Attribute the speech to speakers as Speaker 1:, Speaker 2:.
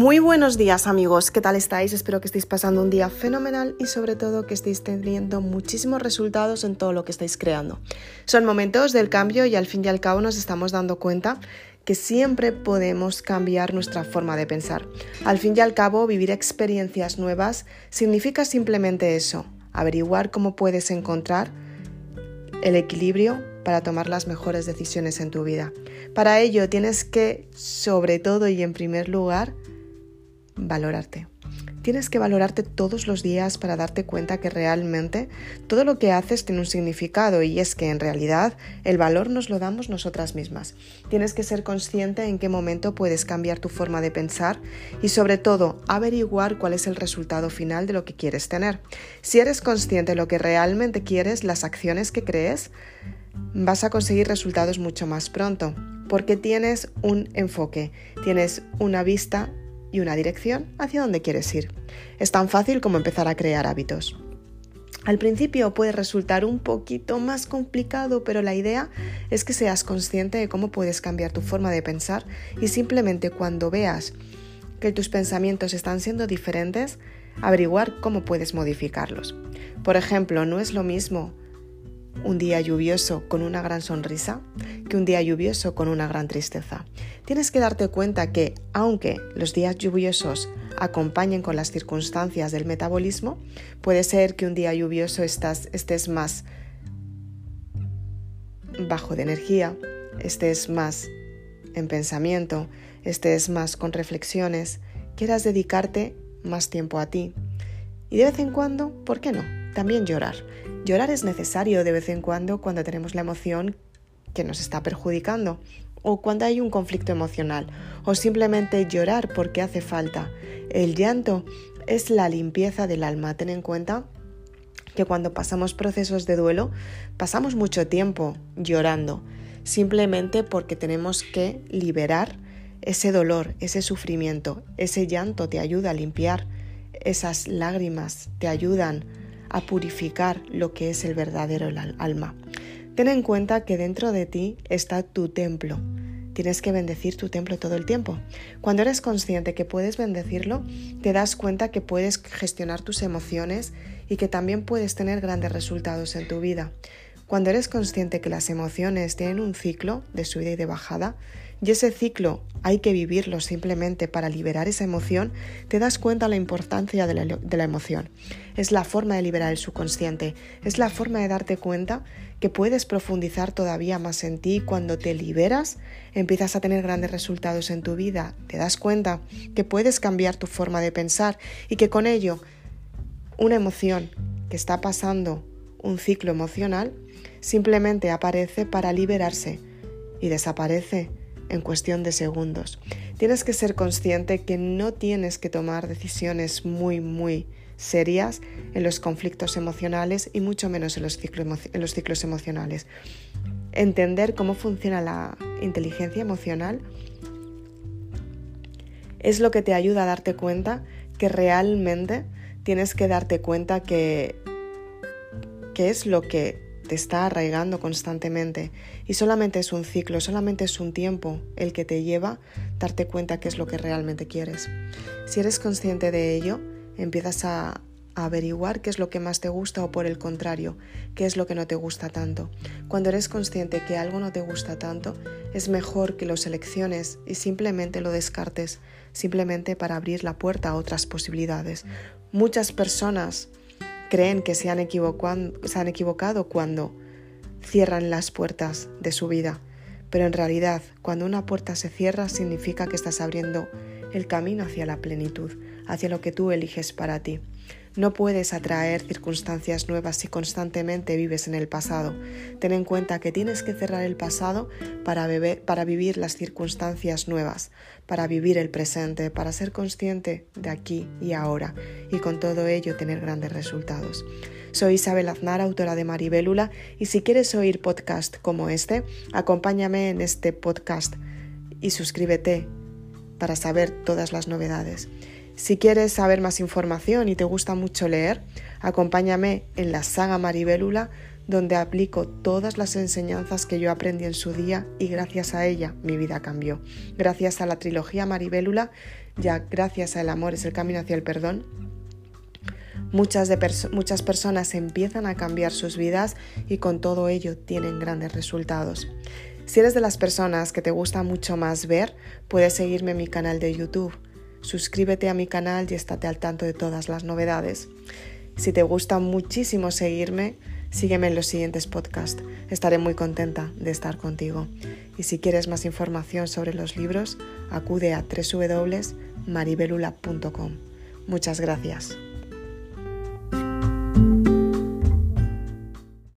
Speaker 1: Muy buenos días amigos, ¿qué tal estáis? Espero que estéis pasando un día fenomenal y sobre todo que estéis teniendo muchísimos resultados en todo lo que estáis creando. Son momentos del cambio y al fin y al cabo nos estamos dando cuenta que siempre podemos cambiar nuestra forma de pensar. Al fin y al cabo, vivir experiencias nuevas significa simplemente eso, averiguar cómo puedes encontrar el equilibrio para tomar las mejores decisiones en tu vida. Para ello tienes que, sobre todo y en primer lugar, valorarte. Tienes que valorarte todos los días para darte cuenta que realmente todo lo que haces tiene un significado y es que en realidad el valor nos lo damos nosotras mismas. Tienes que ser consciente en qué momento puedes cambiar tu forma de pensar y sobre todo averiguar cuál es el resultado final de lo que quieres tener. Si eres consciente de lo que realmente quieres, las acciones que crees, vas a conseguir resultados mucho más pronto porque tienes un enfoque, tienes una vista y una dirección hacia donde quieres ir. Es tan fácil como empezar a crear hábitos. Al principio puede resultar un poquito más complicado, pero la idea es que seas consciente de cómo puedes cambiar tu forma de pensar y simplemente cuando veas que tus pensamientos están siendo diferentes, averiguar cómo puedes modificarlos. Por ejemplo, no es lo mismo un día lluvioso con una gran sonrisa que un día lluvioso con una gran tristeza. Tienes que darte cuenta que, aunque los días lluviosos acompañen con las circunstancias del metabolismo, puede ser que un día lluvioso estés más bajo de energía, estés más en pensamiento, estés más con reflexiones, quieras dedicarte más tiempo a ti. Y de vez en cuando, ¿por qué no? También llorar. Llorar es necesario de vez en cuando cuando tenemos la emoción que nos está perjudicando o cuando hay un conflicto emocional o simplemente llorar porque hace falta. El llanto es la limpieza del alma. Ten en cuenta que cuando pasamos procesos de duelo pasamos mucho tiempo llorando simplemente porque tenemos que liberar ese dolor, ese sufrimiento. Ese llanto te ayuda a limpiar, esas lágrimas te ayudan a purificar lo que es el verdadero alma. Ten en cuenta que dentro de ti está tu templo. Tienes que bendecir tu templo todo el tiempo. Cuando eres consciente que puedes bendecirlo, te das cuenta que puedes gestionar tus emociones y que también puedes tener grandes resultados en tu vida. Cuando eres consciente que las emociones tienen un ciclo de subida y de bajada, y ese ciclo hay que vivirlo simplemente para liberar esa emoción, te das cuenta de la importancia de la, emoción. Es la forma de liberar el subconsciente, es la forma de darte cuenta que puedes profundizar todavía más en ti. Cuando te liberas, empiezas a tener grandes resultados en tu vida, te das cuenta que puedes cambiar tu forma de pensar y que con ello una emoción que está pasando un ciclo emocional simplemente aparece para liberarse y desaparece en cuestión de segundos. Tienes que ser consciente que no tienes que tomar decisiones muy, muy serias en los conflictos emocionales y mucho menos en los, en los ciclos emocionales. Entender cómo funciona la inteligencia emocional es lo que te ayuda a darte cuenta que realmente tienes que darte cuenta que, que es lo que te está arraigando constantemente y solamente es un ciclo, solamente es un tiempo el que te lleva darte cuenta qué es lo que realmente quieres. Si eres consciente de ello, empiezas a averiguar qué es lo que más te gusta o por el contrario, qué es lo que no te gusta tanto. Cuando eres consciente que algo no te gusta tanto, es mejor que lo selecciones y simplemente lo descartes, simplemente para abrir la puerta a otras posibilidades. Muchas personas creen que se han, se han equivocado cuando cierran las puertas de su vida, pero en realidad cuando una puerta se cierra significa que estás abriendo el camino hacia la plenitud, hacia lo que tú eliges para ti. No puedes atraer circunstancias nuevas si constantemente vives en el pasado. Ten en cuenta que tienes que cerrar el pasado para, vivir las circunstancias nuevas, para vivir el presente, para ser consciente de aquí y ahora y con todo ello tener grandes resultados. Soy Isabel Aznar, autora de Maribélula, y si quieres oír podcast como este, acompáñame en este podcast y suscríbete para saber todas las novedades. Si quieres saber más información y te gusta mucho leer, acompáñame en la saga Maribélula donde aplico todas las enseñanzas que yo aprendí en su día y gracias a ella mi vida cambió. Gracias a la trilogía Maribélula, ya gracias al amor es el camino hacia el perdón, muchas, de muchas personas empiezan a cambiar sus vidas y con todo ello tienen grandes resultados. Si eres de las personas que te gusta mucho más ver, puedes seguirme en mi canal de YouTube. Suscríbete a mi canal y estate al tanto de todas las novedades. Si te gusta muchísimo seguirme, sígueme en los siguientes podcasts. Estaré muy contenta de estar contigo. Y si quieres más información sobre los libros, acude a www.maribelula.com. Muchas gracias.